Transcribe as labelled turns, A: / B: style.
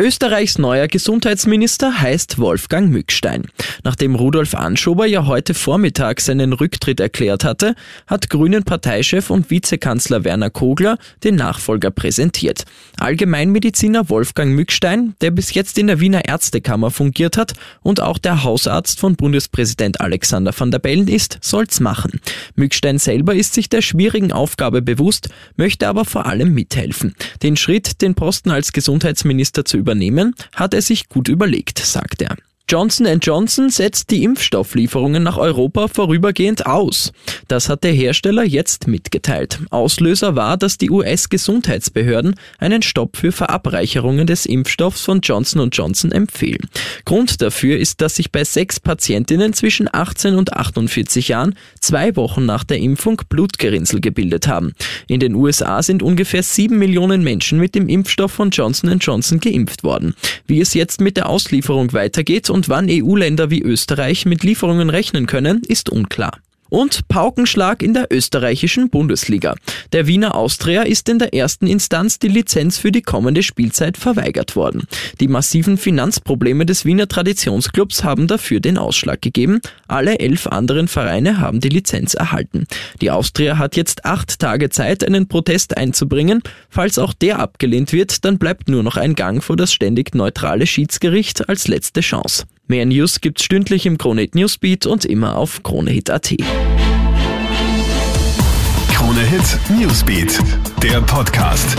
A: Österreichs neuer Gesundheitsminister heißt Wolfgang Mückstein. Nachdem Rudolf Anschober ja heute Vormittag seinen Rücktritt erklärt hatte, hat Grünen Parteichef und Vizekanzler Werner Kogler den Nachfolger präsentiert. Allgemeinmediziner Wolfgang Mückstein, der bis jetzt in der Wiener Ärztekammer fungiert hat und auch der Hausarzt von Bundespräsident Alexander van der Bellen ist, soll's machen. Mückstein selber ist sich der schwierigen Aufgabe bewusst, möchte aber vor allem mithelfen. Den Schritt, den Posten als Gesundheitsminister zu übernehmen, hat er sich gut überlegt, sagt er. Johnson Johnson setzt die Impfstofflieferungen nach Europa vorübergehend aus. Das hat der Hersteller jetzt mitgeteilt. Auslöser war, dass die US-Gesundheitsbehörden einen Stopp für Verabreicherungen des Impfstoffs von Johnson Johnson empfehlen. Grund dafür ist, dass sich bei sechs Patientinnen zwischen 18 und 48 Jahren zwei Wochen nach der Impfung Blutgerinnsel gebildet haben. In den USA sind ungefähr sieben Millionen Menschen mit dem Impfstoff von Johnson Johnson geimpft worden. Wie es jetzt mit der Auslieferung weitergeht und wann EU-Länder wie Österreich mit Lieferungen rechnen können, ist unklar. Und Paukenschlag in der österreichischen Bundesliga. Der Wiener Austria ist in der ersten Instanz die Lizenz für die kommende Spielzeit verweigert worden. Die massiven Finanzprobleme des Wiener Traditionsclubs haben dafür den Ausschlag gegeben. Alle elf anderen Vereine haben die Lizenz erhalten. Die Austria hat jetzt acht Tage Zeit, einen Protest einzubringen. Falls auch der abgelehnt wird, dann bleibt nur noch ein Gang vor das ständig neutrale Schiedsgericht als letzte Chance. Mehr News gibt's stündlich im Kronehit Newsbeat und immer auf kronehit.at.
B: Krone Hit Newsbeat, der Podcast.